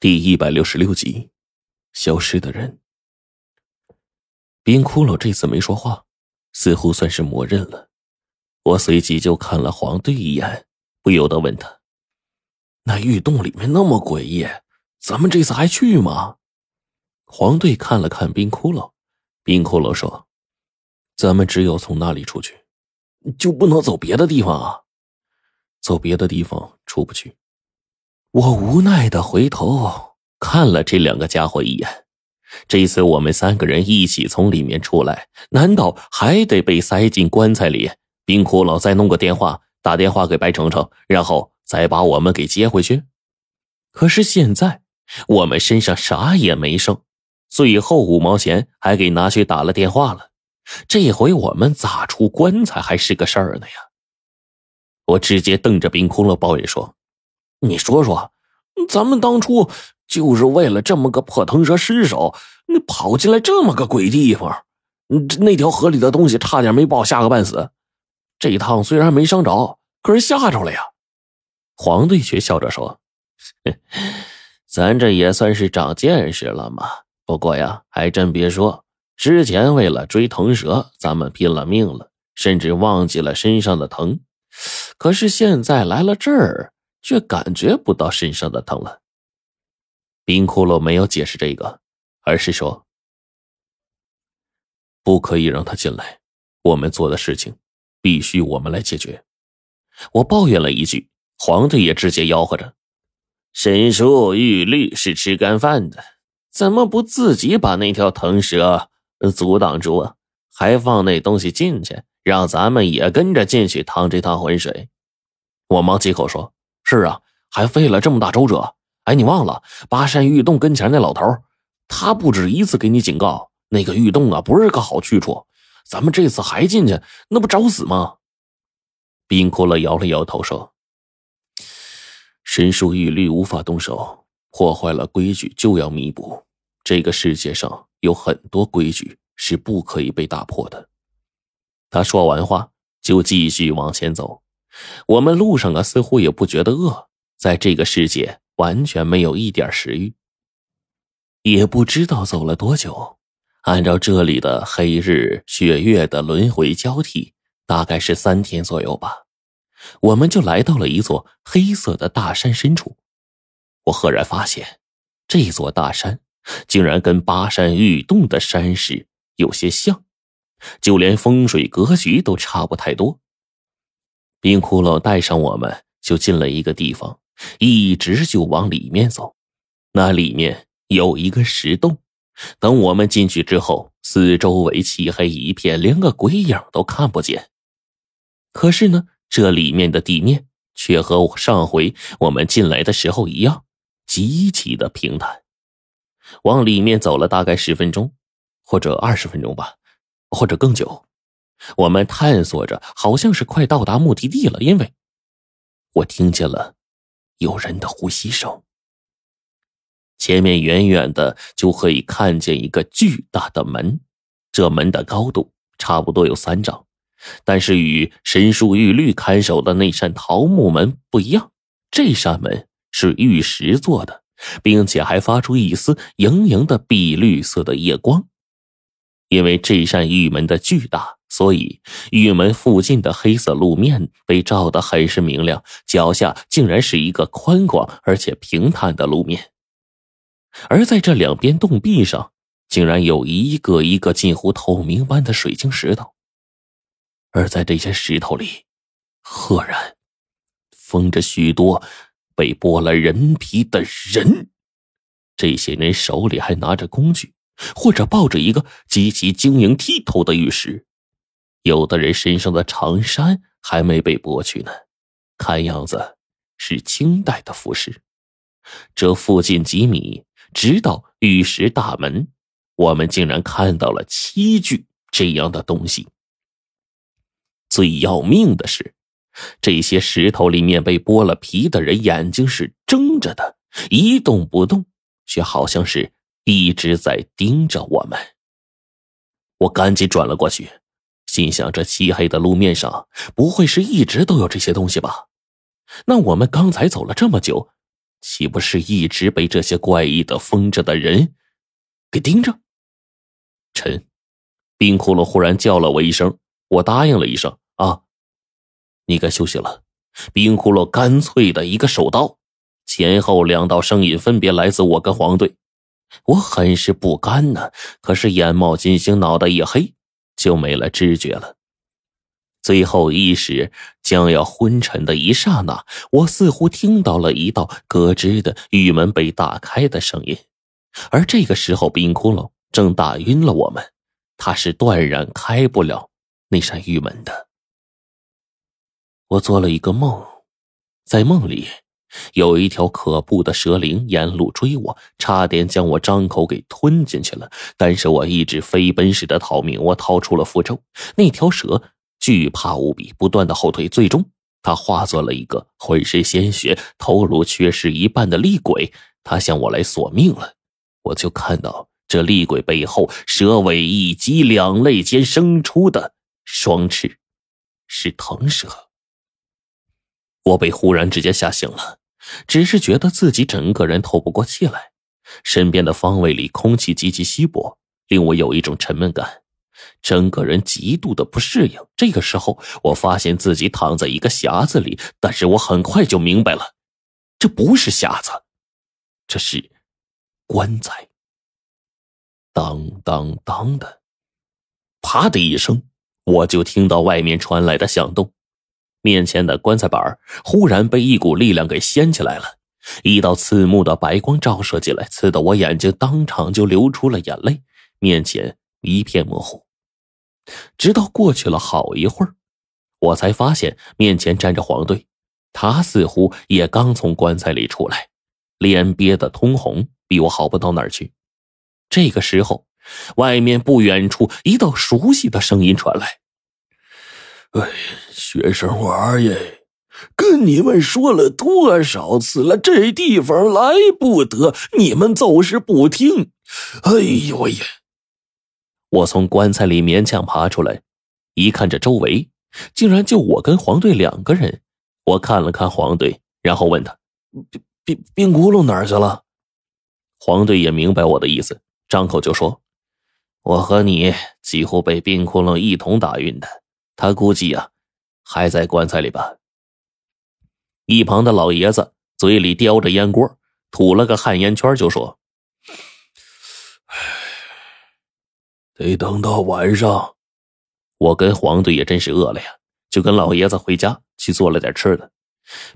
第一百六十六集，消失的人。冰骷髅这次没说话，似乎算是默认了。我随即就看了黄队一眼，不由得问他：“那玉洞里面那么诡异，咱们这次还去吗？”黄队看了看冰骷髅，冰骷髅说：“咱们只有从那里出去，就不能走别的地方啊？走别的地方出不去。”我无奈的回头看了这两个家伙一眼。这次我们三个人一起从里面出来，难道还得被塞进棺材里？冰骷髅再弄个电话，打电话给白程程，然后再把我们给接回去？可是现在我们身上啥也没剩，最后五毛钱还给拿去打了电话了。这回我们咋出棺材还是个事儿呢呀？我直接瞪着冰骷髅抱怨说。你说说，咱们当初就是为了这么个破腾蛇尸首，你跑进来这么个鬼地方，那条河里的东西差点没把我吓个半死。这一趟虽然没伤着，可是吓着了呀。黄队却笑着说：“咱这也算是长见识了嘛。不过呀，还真别说，之前为了追腾蛇，咱们拼了命了，甚至忘记了身上的疼。可是现在来了这儿。”却感觉不到身上的疼了。冰骷髅没有解释这个，而是说：“不可以让他进来，我们做的事情必须我们来解决。”我抱怨了一句，皇帝也直接吆喝着：“神树玉律是吃干饭的，怎么不自己把那条腾蛇阻挡住啊？还放那东西进去，让咱们也跟着进去趟这趟浑水？”我忙接口说。是啊，还费了这么大周折。哎，你忘了巴山玉洞跟前那老头，他不止一次给你警告，那个玉洞啊不是个好去处。咱们这次还进去，那不找死吗？冰骷髅摇了摇头说：“神术玉律无法动手，破坏了规矩就要弥补。这个世界上有很多规矩是不可以被打破的。”他说完话就继续往前走。我们路上啊，似乎也不觉得饿，在这个世界完全没有一点食欲。也不知道走了多久，按照这里的黑日血月的轮回交替，大概是三天左右吧，我们就来到了一座黑色的大山深处。我赫然发现，这座大山竟然跟巴山玉洞的山势有些像，就连风水格局都差不太多。冰骷髅带上我们，就进了一个地方，一直就往里面走。那里面有一个石洞。等我们进去之后，四周围漆黑一片，连个鬼影都看不见。可是呢，这里面的地面却和上回我们进来的时候一样，极其的平坦。往里面走了大概十分钟，或者二十分钟吧，或者更久。我们探索着，好像是快到达目的地了，因为我听见了有人的呼吸声。前面远远的就可以看见一个巨大的门，这门的高度差不多有三丈，但是与神树玉律看守的那扇桃木门不一样，这扇门是玉石做的，并且还发出一丝莹莹的碧绿色的夜光。因为这扇玉门的巨大。所以，玉门附近的黑色路面被照得很是明亮，脚下竟然是一个宽广而且平坦的路面，而在这两边洞壁上，竟然有一个一个近乎透明般的水晶石头，而在这些石头里，赫然封着许多被剥了人皮的人，这些人手里还拿着工具，或者抱着一个极其晶莹剔透的玉石。有的人身上的长衫还没被剥去呢，看样子是清代的服饰。这附近几米，直到玉石大门，我们竟然看到了七具这样的东西。最要命的是，这些石头里面被剥了皮的人眼睛是睁着的，一动不动，却好像是一直在盯着我们。我赶紧转了过去。心想：这漆黑的路面上，不会是一直都有这些东西吧？那我们刚才走了这么久，岂不是一直被这些怪异的疯着的人给盯着？陈，冰窟窿忽然叫了我一声，我答应了一声啊。你该休息了。冰窟窿干脆的一个手刀，前后两道声音分别来自我跟黄队。我很是不甘呢，可是眼冒金星，脑袋一黑，就没了知觉了。最后意识将要昏沉的一刹那，我似乎听到了一道咯吱的玉门被打开的声音，而这个时候冰窟窿正打晕了我们，他是断然开不了那扇玉门的。我做了一个梦，在梦里有一条可怖的蛇灵沿路追我，差点将我张口给吞进去了，但是我一直飞奔似的逃命，我掏出了符咒，那条蛇。惧怕无比，不断的后退，最终它化作了一个浑身鲜血、头颅缺失一半的厉鬼，它向我来索命了。我就看到这厉鬼背后蛇尾一击，两肋间生出的双翅是腾蛇。我被忽然之间吓醒了，只是觉得自己整个人透不过气来，身边的方位里空气极其稀薄，令我有一种沉闷感。整个人极度的不适应。这个时候，我发现自己躺在一个匣子里，但是我很快就明白了，这不是匣子，这是棺材。当当当的，啪的一声，我就听到外面传来的响动，面前的棺材板忽然被一股力量给掀起来了，一道刺目的白光照射进来，刺得我眼睛当场就流出了眼泪，面前一片模糊。直到过去了好一会儿，我才发现面前站着黄队，他似乎也刚从棺材里出来，脸憋得通红，比我好不到哪儿去。这个时候，外面不远处一道熟悉的声音传来：“哎，学生娃耶，跟你们说了多少次了，这地方来不得，你们就是不听。哎呦喂！”我从棺材里勉强爬出来，一看这周围，竟然就我跟黄队两个人。我看了看黄队，然后问他：“冰冰冰窟窿哪儿去了？”黄队也明白我的意思，张口就说：“我和你几乎被冰窟窿一同打晕的，他估计呀，还在棺材里吧。”一旁的老爷子嘴里叼着烟锅，吐了个旱烟圈，就说。得等到晚上，我跟黄队也真是饿了呀，就跟老爷子回家去做了点吃的。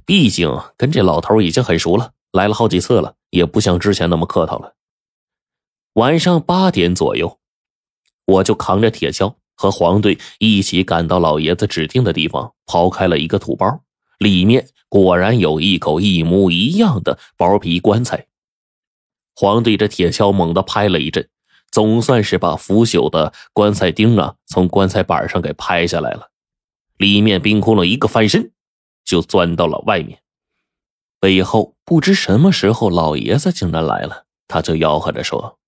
毕竟跟这老头已经很熟了，来了好几次了，也不像之前那么客套了。晚上八点左右，我就扛着铁锹和黄队一起赶到老爷子指定的地方，刨开了一个土包，里面果然有一口一模一样的薄皮棺材。黄队这铁锹猛地拍了一阵。总算是把腐朽的棺材钉啊从棺材板上给拍下来了，里面冰窟窿一个翻身，就钻到了外面。背后不知什么时候老爷子竟然来了，他就吆喝着说：“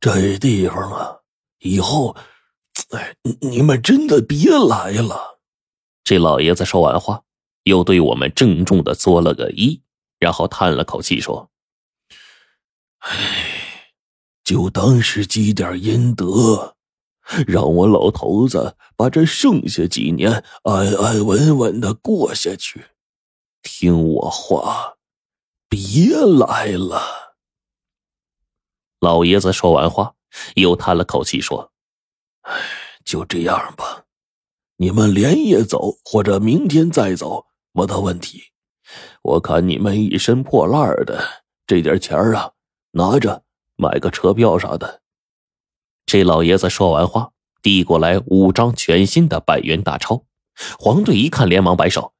这地方啊，以后，哎，你们真的别来了。”这老爷子说完话，又对我们郑重的作了个揖，然后叹了口气说：“哎。”就当是积点阴德，让我老头子把这剩下几年安安稳稳的过下去。听我话，别来了。老爷子说完话，又叹了口气说：“哎，就这样吧，你们连夜走或者明天再走，没得问题。我看你们一身破烂的，这点钱啊，拿着。”买个车票啥的。这老爷子说完话，递过来五张全新的百元大钞。黄队一看，连忙摆手：“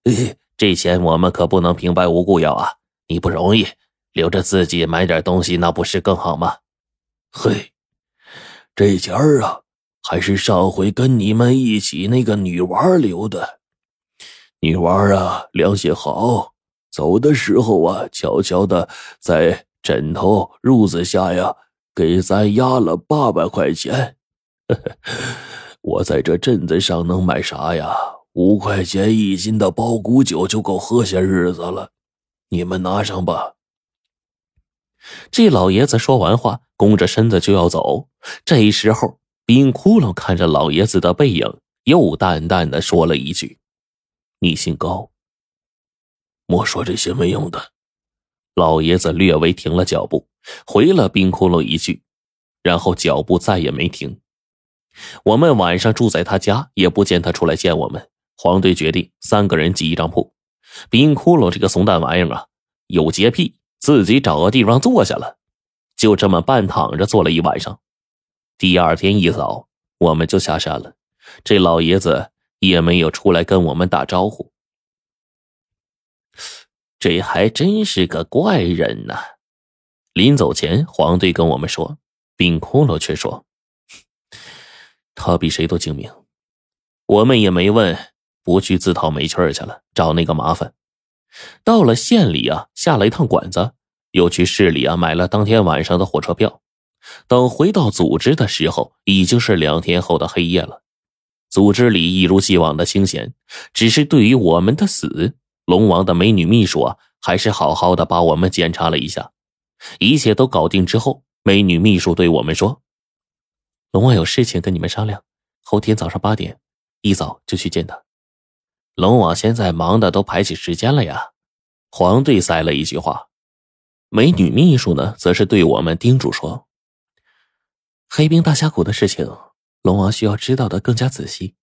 这钱我们可不能平白无故要啊！你不容易，留着自己买点东西，那不是更好吗？”嘿，这钱儿啊，还是上回跟你们一起那个女娃留的。女娃啊，良心好，走的时候啊，悄悄的在。枕头褥子下呀，给咱压了八百块钱。我在这镇子上能买啥呀？五块钱一斤的包谷酒就够喝些日子了。你们拿上吧。这老爷子说完话，弓着身子就要走。这时候，冰窟窿看着老爷子的背影，又淡淡的说了一句：“你姓高。”莫说这些没用的。老爷子略微停了脚步，回了冰窟窿一句，然后脚步再也没停。我们晚上住在他家，也不见他出来见我们。黄队决定三个人挤一张铺。冰窟窿这个怂蛋玩意儿啊，有洁癖，自己找个地方坐下了，就这么半躺着坐了一晚上。第二天一早，我们就下山了。这老爷子也没有出来跟我们打招呼。这还真是个怪人呐！临走前，黄队跟我们说，冰窟窿却说：“他比谁都精明。”我们也没问，不去自讨没趣儿去了，找那个麻烦。到了县里啊，下了一趟馆子，又去市里啊买了当天晚上的火车票。等回到组织的时候，已经是两天后的黑夜了。组织里一如既往的清闲，只是对于我们的死。龙王的美女秘书啊，还是好好的把我们检查了一下，一切都搞定之后，美女秘书对我们说：“龙王有事情跟你们商量，后天早上八点，一早就去见他。”龙王现在忙的都排起时间了呀。黄队塞了一句话，美女秘书呢，则是对我们叮嘱说：“黑冰大峡谷的事情，龙王需要知道的更加仔细。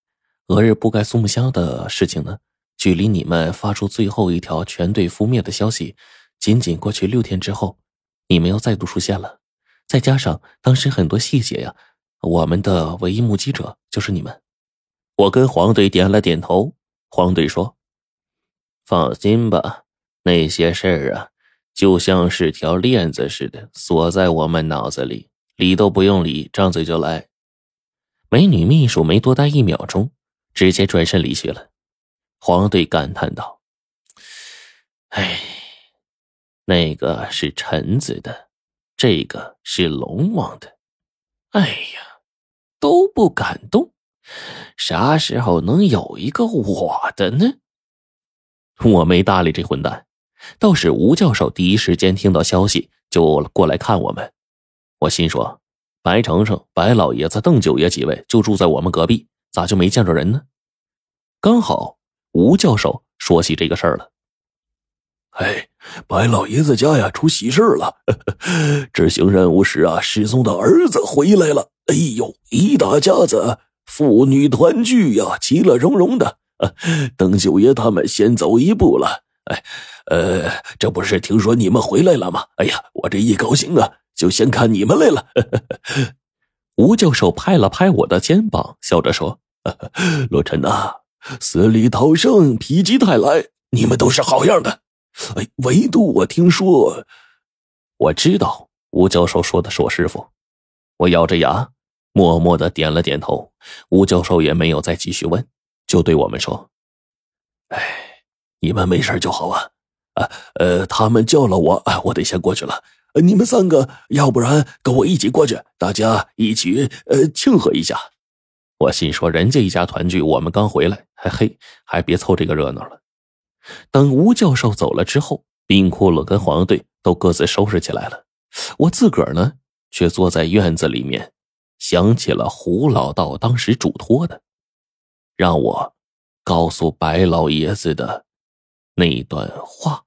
俄日布盖苏木乡的事情呢？”距离你们发出最后一条全队覆灭的消息，仅仅过去六天之后，你们又再度出现了。再加上当时很多细节呀，我们的唯一目击者就是你们。我跟黄队点了点头。黄队说：“放心吧，那些事儿啊，就像是条链子似的锁在我们脑子里，理都不用理，张嘴就来。”美女秘书没多待一秒钟，直接转身离去了。黄队感叹道：“哎，那个是臣子的，这个是龙王的。哎呀，都不敢动，啥时候能有一个我的呢？”我没搭理这混蛋，倒是吴教授第一时间听到消息就过来看我们。我心说：白程程、白老爷子、邓九爷几位就住在我们隔壁，咋就没见着人呢？刚好。吴教授说起这个事儿了。哎，白老爷子家呀出喜事了，执行任务时啊失踪的儿子回来了。哎呦，一大家子父女团聚呀，其乐融融的。邓九爷他们先走一步了。哎，呃，这不是听说你们回来了吗？哎呀，我这一高兴啊，就先看你们来了。吴教授拍了拍我的肩膀，笑着说：“罗晨呐。”死里逃生，否极泰来，你们都是好样的。哎，唯独我听说，我知道吴教授说的是我师傅。我咬着牙，默默的点了点头。吴教授也没有再继续问，就对我们说：“哎，你们没事就好啊。啊，呃，他们叫了我，哎，我得先过去了。你们三个，要不然跟我一起过去，大家一起呃庆贺一下。”我心说，人家一家团聚，我们刚回来，还嘿，还别凑这个热闹了。等吴教授走了之后，冰窟窿跟黄队都各自收拾起来了，我自个儿呢，却坐在院子里面，想起了胡老道当时嘱托的，让我告诉白老爷子的那段话。